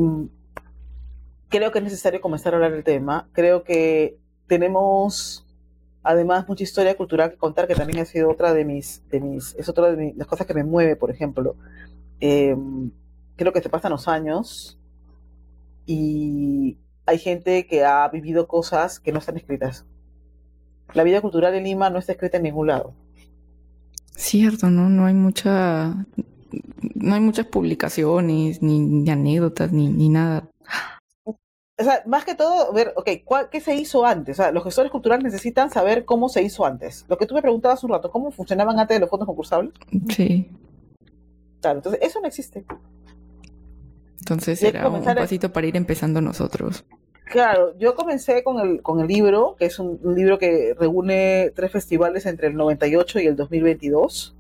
Speaker 2: creo que es necesario comenzar a hablar del tema. Creo que tenemos además mucha historia cultural que contar, que también ha sido otra de mis, de mis es otra de las cosas que me mueve, por ejemplo. Em, creo que se pasan los años y hay gente que ha vivido cosas que no están escritas. La vida cultural en Lima no está escrita en ningún lado.
Speaker 1: Cierto, ¿no? No hay mucha, no hay muchas publicaciones, ni, anécdotas, ni, ni nada
Speaker 2: o sea, más que todo, ver, ok, ¿qué se hizo antes? O sea, los gestores culturales necesitan saber cómo se hizo antes. Lo que tú me preguntabas un rato, ¿cómo funcionaban antes de los fondos concursables?
Speaker 1: Sí.
Speaker 2: Claro, entonces eso no existe.
Speaker 1: Entonces era un pasito para ir empezando nosotros.
Speaker 2: Claro, yo comencé con el, con el libro, que es un, libro que reúne tres festivales entre el 98 y el 2022,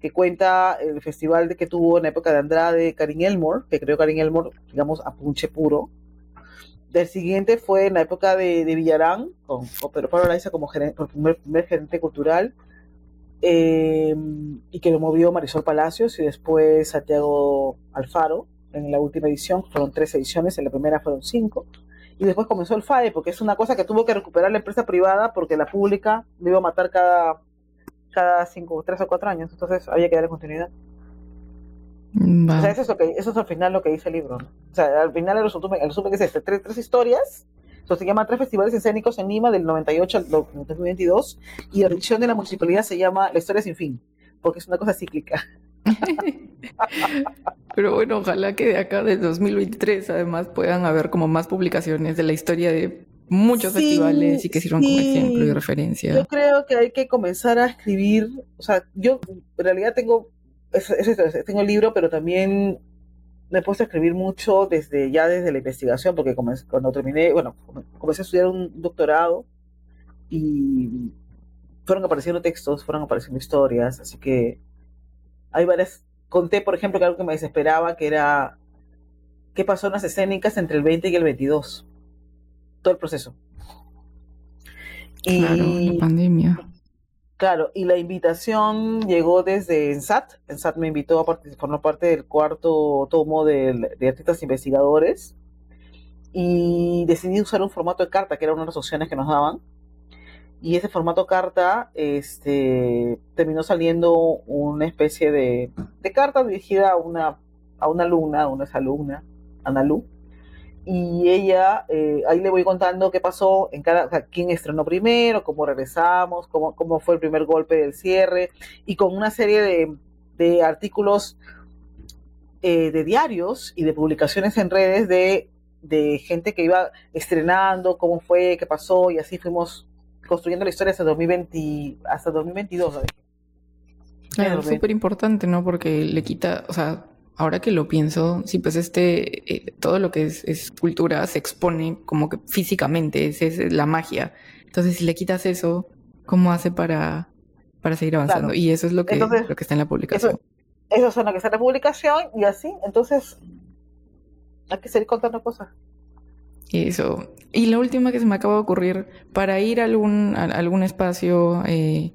Speaker 2: que cuenta el festival de que tuvo en la época de Andrade, Karin Elmore, que creo Karin Elmore, digamos, a punche puro, el siguiente fue en la época de, Villarán, con, Pedro Pablo Laiza como primer, gerente cultural, em, y que lo movió Marisol Palacios y después Santiago Alfaro en la última edición, fueron tres ediciones, en la primera fueron cinco, y después comenzó el FAE, porque es una cosa que tuvo que recuperar la empresa privada porque la pública lo iba a matar cada, cada cinco, tres o cuatro años, entonces había que darle continuidad. O sea, eso es, lo que, eso es al final lo que dice el libro. O sea, al final el resumen, el resumen es este, tres, tres historias. Entonces se llama Tres Festivales Escénicos en Lima del 98 al 2022 y la edición de la municipalidad se llama La Historia Sin Fin, porque es una cosa cíclica.
Speaker 1: Pero bueno, ojalá que de acá del 2023 además puedan haber como más publicaciones de la historia de muchos festivales y que sirvan como ejemplo y referencia.
Speaker 2: Yo creo que hay que comenzar a escribir, o sea, yo en realidad tengo tengo el libro, pero también me he puesto a escribir mucho desde ya desde la investigación, porque cuando terminé, bueno, comencé a estudiar un doctorado y fueron apareciendo textos, fueron apareciendo historias, así que hay varias. Conté, por ejemplo, que algo que me desesperaba, que era qué pasó en las escénicas entre el 20 y el 22. Todo el proceso.
Speaker 1: Claro, la pandemia.
Speaker 2: Claro, y la invitación llegó desde ENSAT. ENSAT me invitó a formar parte del cuarto tomo de, artistas investigadores y decidí usar un formato de carta, que era una de las opciones que nos daban. Y ese formato carta este, terminó saliendo una especie de, de carta dirigida a una, a una alumna, a una Analu, y ella, eh, ahí le voy contando qué pasó en cada, o sea, quién estrenó primero, cómo regresamos, cómo, cómo fue el primer golpe del cierre, y con una serie de, de artículos eh, de diarios y de publicaciones en redes de, de gente que iba estrenando, cómo fue, qué pasó, y así fuimos construyendo la historia hasta 2020, hasta 2022.
Speaker 1: Claro, súper importante, ¿no? Porque le quita, o sea, ahora que lo pienso, sí, pues este, eh, todo lo que es, cultura se expone como que físicamente, es, es, la magia. Entonces, si le quitas eso, ¿cómo hace para, para seguir avanzando? Y eso es lo que, lo que está en la publicación.
Speaker 2: Eso, es lo que está en la publicación y así, entonces hay que seguir contando cosas.
Speaker 1: Eso. Y la última que se me acaba de ocurrir, para ir a algún, a algún espacio, eh,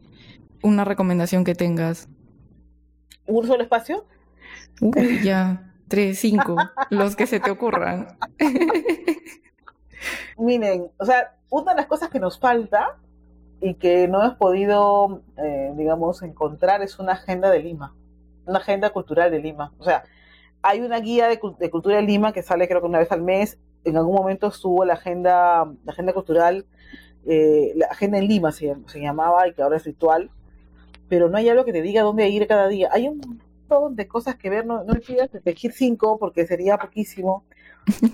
Speaker 1: una recomendación que tengas
Speaker 2: ¿Un solo espacio?
Speaker 1: Ya, tres, cinco, los que se te ocurran.
Speaker 2: Miren, o sea, una de las cosas que nos falta y que no hemos podido, eh, digamos, encontrar es una agenda de Lima, una agenda cultural de Lima. O sea, hay una guía de, cultura de Lima que sale creo que una vez al mes. En algún momento estuvo la agenda, la agenda cultural, eh, la agenda en Lima se, llamaba y que ahora es ritual. Pero no hay algo que te diga dónde ir cada día. Hay un de cosas que ver. No, no pidas elegir cinco porque sería poquísimo.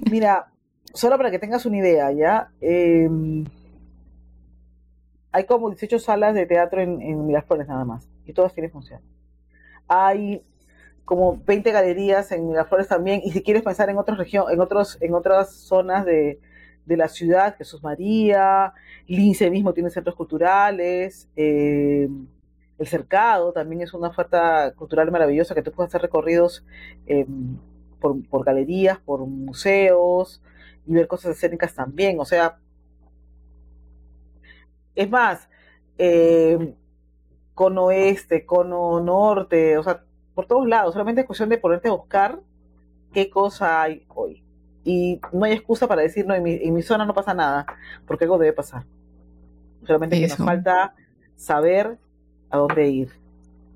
Speaker 2: Mira, solo para que tengas una idea, ¿ya? Em, hay como 18 salas de teatro en, en Miraflores nada más, y todas tienen función. Hay como 20 galerías en Miraflores también, y si quieres pensar en otras regiones, en otros, en otras zonas de, la ciudad, Jesús María, Lince mismo tiene centros culturales, em, el Cercado también es una oferta cultural maravillosa que tú puedes hacer recorridos em, por, por, galerías, por museos y ver cosas escénicas también. O sea, es más, eh, cono oeste, cono norte, o sea, por todos lados. Solamente es cuestión de ponerte a buscar qué cosa hay hoy. Y no hay excusa para decir, no, en mi, zona no pasa nada, porque algo debe pasar. Solamente que nos falta saber a dónde ir.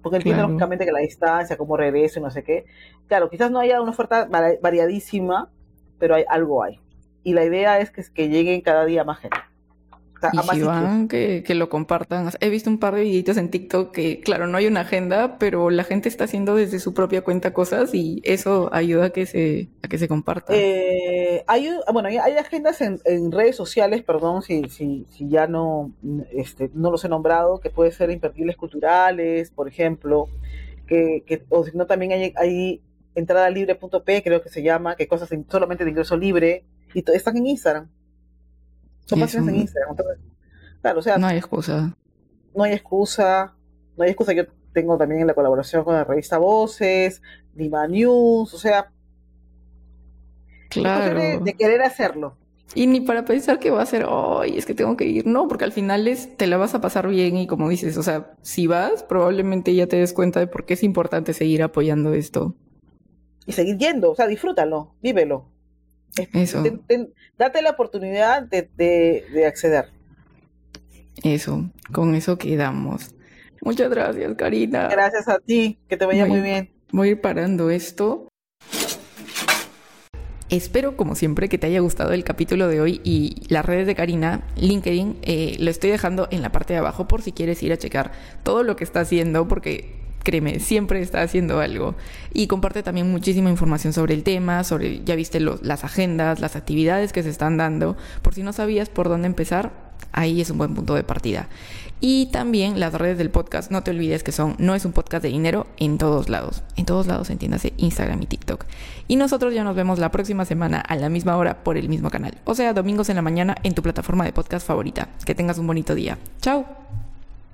Speaker 2: Porque entiendo lógicamente que la distancia, cómo regreso y no sé qué. Claro, quizás no haya una oferta variadísima, pero hay, algo hay. Y la idea es que, que lleguen cada día más gente
Speaker 1: y si van, que, que, lo compartan. He visto un par de videitos en TikTok que, claro, no hay una agenda, pero la gente está haciendo desde su propia cuenta cosas y eso ayuda a que se, a que se comparta.
Speaker 2: Eh, hay, bueno, hay, agendas en, en, redes sociales, perdón si, si, si ya no, este, no los he nombrado, que puede ser imperdibles culturales, por ejemplo, que, que o si no también hay, hay entrada libre.p, creo que se llama, que cosas solamente de ingreso libre, y están en Instagram. Son páginas en Instagram. claro, o sea.
Speaker 1: No hay excusa.
Speaker 2: No hay excusa. No hay excusa. Yo tengo también la colaboración con la revista Voces, Lima News, o sea.
Speaker 1: Claro.
Speaker 2: De, querer hacerlo.
Speaker 1: Y ni para pensar que va a ser, ay, es que tengo que ir. No, porque al final es, te la vas a pasar bien y como dices, o sea, si vas, probablemente ya te des cuenta de por qué es importante seguir apoyando esto.
Speaker 2: Y seguir yendo, o sea, disfrútalo, vívelo.
Speaker 1: Eso.
Speaker 2: date la oportunidad de, acceder.
Speaker 1: Eso, con eso quedamos. Muchas gracias, Karina.
Speaker 2: Gracias a ti, que te vaya muy bien.
Speaker 1: Voy a ir parando esto. Espero, como siempre, que te haya gustado el capítulo de hoy y las redes de Karina, LinkedIn, eh, lo estoy dejando en la parte de abajo por si quieres ir a checar todo lo que está haciendo, porque créeme, siempre está haciendo algo. Y comparte también muchísima información sobre el tema, sobre, ya viste las agendas, las actividades que se están dando. Por si no sabías por dónde empezar, ahí es un buen punto de partida. Y también las redes del podcast, no te olvides que son, no es un podcast de dinero en todos lados. En todos lados, entiéndase, Instagram y TikTok. Y nosotros ya nos vemos la próxima semana a la misma hora por el mismo canal. O sea, domingos en la mañana en tu plataforma de podcast favorita. Que tengas un bonito día. Chao.